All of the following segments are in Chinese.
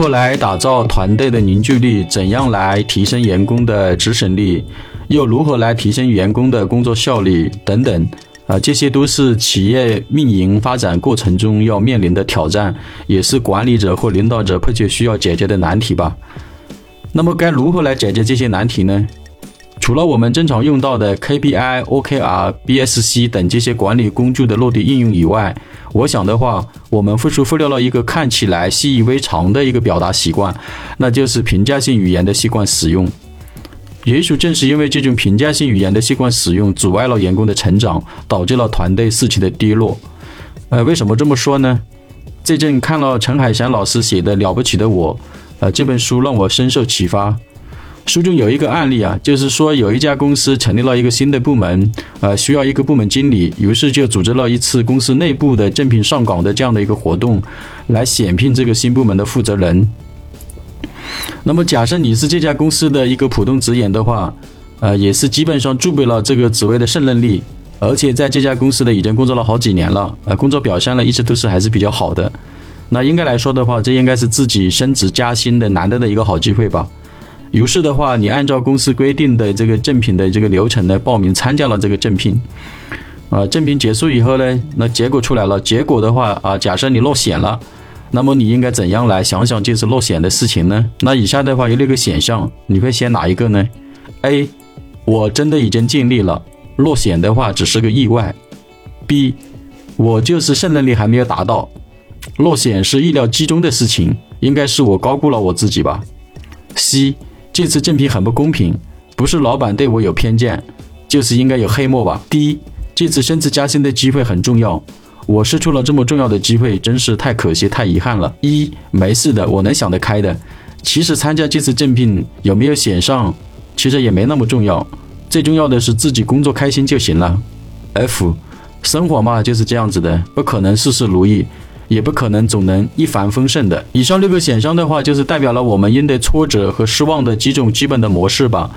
如何来打造团队的凝聚力？怎样来提升员工的执行力？又如何来提升员工的工作效率？等等，啊，这些都是企业运营发展过程中要面临的挑战，也是管理者或领导者迫切需要解决的难题吧。那么，该如何来解决这些难题呢？除了我们正常用到的 KPI、OKR、BSC 等这些管理工具的落地应用以外，我想的话，我们复述忽略了一个看起来习以为常的一个表达习惯，那就是评价性语言的习惯使用。也许正是因为这种评价性语言的习惯使用，阻碍了员工的成长，导致了团队士气的低落。呃，为什么这么说呢？最近看了陈海祥老师写的《了不起的我》，呃，这本书让我深受启发。书中有一个案例啊，就是说有一家公司成立了一个新的部门，呃，需要一个部门经理，于是就组织了一次公司内部的正聘上岗的这样的一个活动，来选聘这个新部门的负责人。那么假设你是这家公司的一个普通职员的话，呃，也是基本上具备了这个职位的胜任力，而且在这家公司呢已经工作了好几年了，呃，工作表现呢一直都是还是比较好的。那应该来说的话，这应该是自己升职加薪的难得的一个好机会吧。于是的话，你按照公司规定的这个正品的这个流程呢，报名参加了这个正聘。啊，正聘结束以后呢，那结果出来了。结果的话啊，假设你落选了，那么你应该怎样来想想这次落选的事情呢？那以下的话有六个选项，你会选哪一个呢？A，我真的已经尽力了，落选的话只是个意外。B，我就是胜任力还没有达到，落选是意料之中的事情，应该是我高估了我自己吧。C。这次竞聘很不公平，不是老板对我有偏见，就是应该有黑幕吧。第一，这次升职加薪的机会很重要，我失去了这么重要的机会，真是太可惜、太遗憾了。一，没事的，我能想得开的。其实参加这次竞聘有没有选上，其实也没那么重要，最重要的是自己工作开心就行了。F，生活嘛就是这样子的，不可能事事如意。也不可能总能一帆风顺的。以上六个选项的话，就是代表了我们应对挫折和失望的几种基本的模式吧。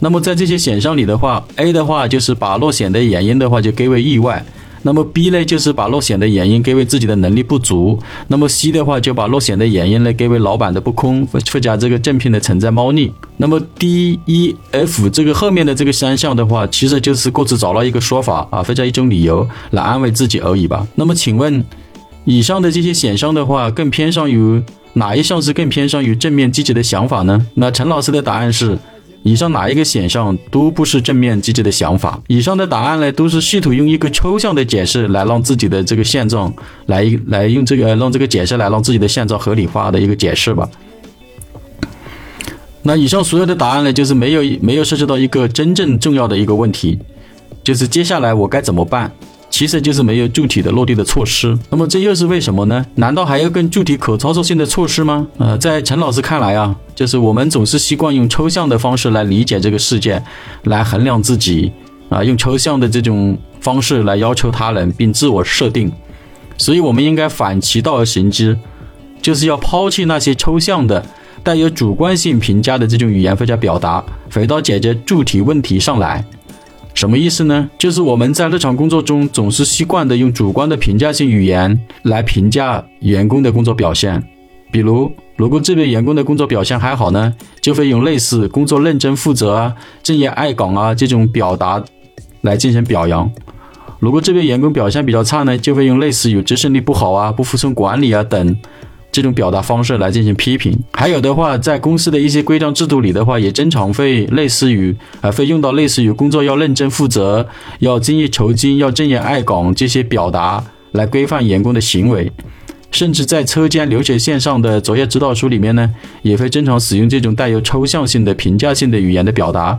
那么在这些选项里的话，A 的话就是把落选的原因的话就归为意外；那么 B 呢就是把落选的原因归为自己的能力不足；那么 C 的话就把落选的原因呢归为老板的不空，附加这个正聘的存在猫腻。那么 D、E、F 这个后面的这个三项的话，其实就是各自找了一个说法啊，或者一种理由来安慰自己而已吧。那么请问？以上的这些选项的话，更偏向于哪一项是更偏向于正面积极的想法呢？那陈老师的答案是，以上哪一个选项都不是正面积极的想法。以上的答案呢，都是试图用一个抽象的解释来让自己的这个现状，来来用这个让这个解释来让自己的现状合理化的一个解释吧。那以上所有的答案呢，就是没有没有涉及到一个真正重要的一个问题，就是接下来我该怎么办？其实就是没有具体的落地的措施，那么这又是为什么呢？难道还有更具体可操作性的措施吗？呃，在陈老师看来啊，就是我们总是习惯用抽象的方式来理解这个世界，来衡量自己，啊，用抽象的这种方式来要求他人并自我设定，所以我们应该反其道而行之，就是要抛弃那些抽象的、带有主观性评价的这种语言或者表达，回到解决具体问题上来。什么意思呢？就是我们在日常工作中总是习惯的用主观的评价性语言来评价员工的工作表现。比如，如果这位员工的工作表现还好呢，就会用类似工作认真负责啊、敬业爱岗啊这种表达来进行表扬；如果这位员工表现比较差呢，就会用类似有执行力不好啊、不服从管理啊等。这种表达方式来进行批评，还有的话，在公司的一些规章制度里的话，也经常会类似于啊，会用到类似于工作要认真负责、要精益求精、要正言爱岗这些表达来规范员工的行为，甚至在车间流水线上的作业指导书里面呢，也会经常使用这种带有抽象性的评价性的语言的表达。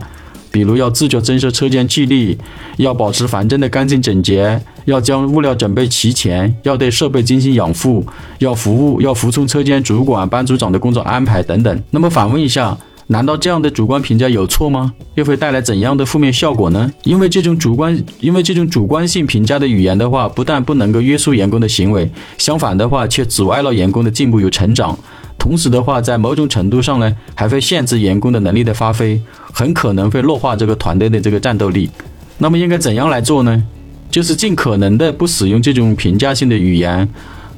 比如要自觉增设车间纪律，要保持房间的干净整洁，要将物料准备齐全，要对设备进行养护，要服务，要服从车间主管、班组长的工作安排等等。那么反问一下，难道这样的主观评价有错吗？又会带来怎样的负面效果呢？因为这种主观，因为这种主观性评价的语言的话，不但不能够约束员工的行为，相反的话，却阻碍了员工的进步与成长。同时的话，在某种程度上呢，还会限制员工的能力的发挥，很可能会弱化这个团队的这个战斗力。那么应该怎样来做呢？就是尽可能的不使用这种评价性的语言，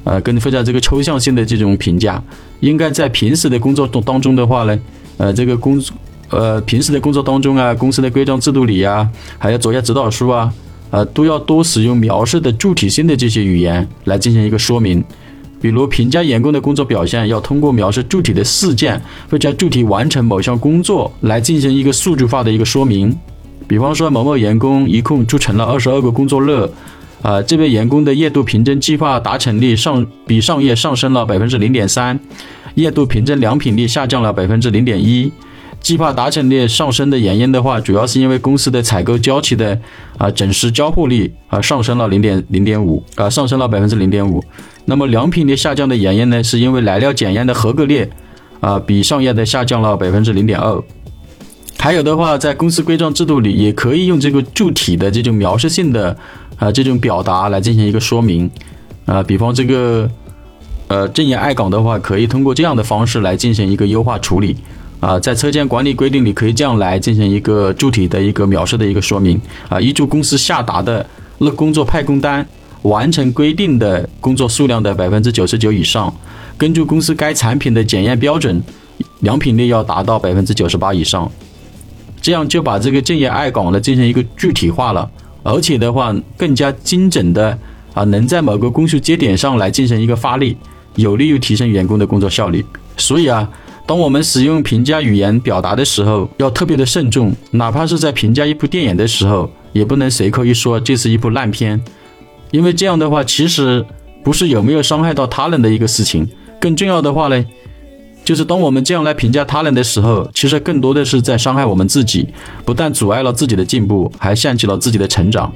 呃，跟非常这个抽象性的这种评价，应该在平时的工作当当中的话呢，呃，这个工，呃，平时的工作当中啊，公司的规章制度里啊，还有作业指导书啊，呃，都要多使用描述的主体性的这些语言来进行一个说明。比如评价员工的工作表现，要通过描述具体的事件或者具体完成某项工作来进行一个数据化的一个说明。比方说，某某员工一共完成了二十二个工作日。啊，这位员工的月度凭证计划达成率上比上月上升了百分之零点三，月度凭证良品率下降了百分之零点一。计划达成率上升的原因的话，主要是因为公司的采购交期的啊整时交付率啊上升了零点零点五啊上升了百分之零点五。那么良品率下降的原因呢，是因为来料检验的合格率啊比上月的下降了百分之零点二。还有的话，在公司规章制度里也可以用这个具体的这种描述性的。啊，这种表达来进行一个说明，啊，比方这个，呃，正业爱岗的话，可以通过这样的方式来进行一个优化处理，啊，在车间管理规定里可以这样来进行一个具体的一个描述的一个说明，啊，依据公司下达的那工作派工单，完成规定的工作数量的百分之九十九以上，根据公司该产品的检验标准，良品率要达到百分之九十八以上，这样就把这个敬业爱岗呢进行一个具体化了。而且的话，更加精准的啊，能在某个工序节点上来进行一个发力，有利于提升员工的工作效率。所以啊，当我们使用评价语言表达的时候，要特别的慎重。哪怕是在评价一部电影的时候，也不能随口一说这是一部烂片，因为这样的话，其实不是有没有伤害到他人的一个事情。更重要的话呢？就是当我们这样来评价他人的时候，其实更多的是在伤害我们自己，不但阻碍了自己的进步，还限制了自己的成长。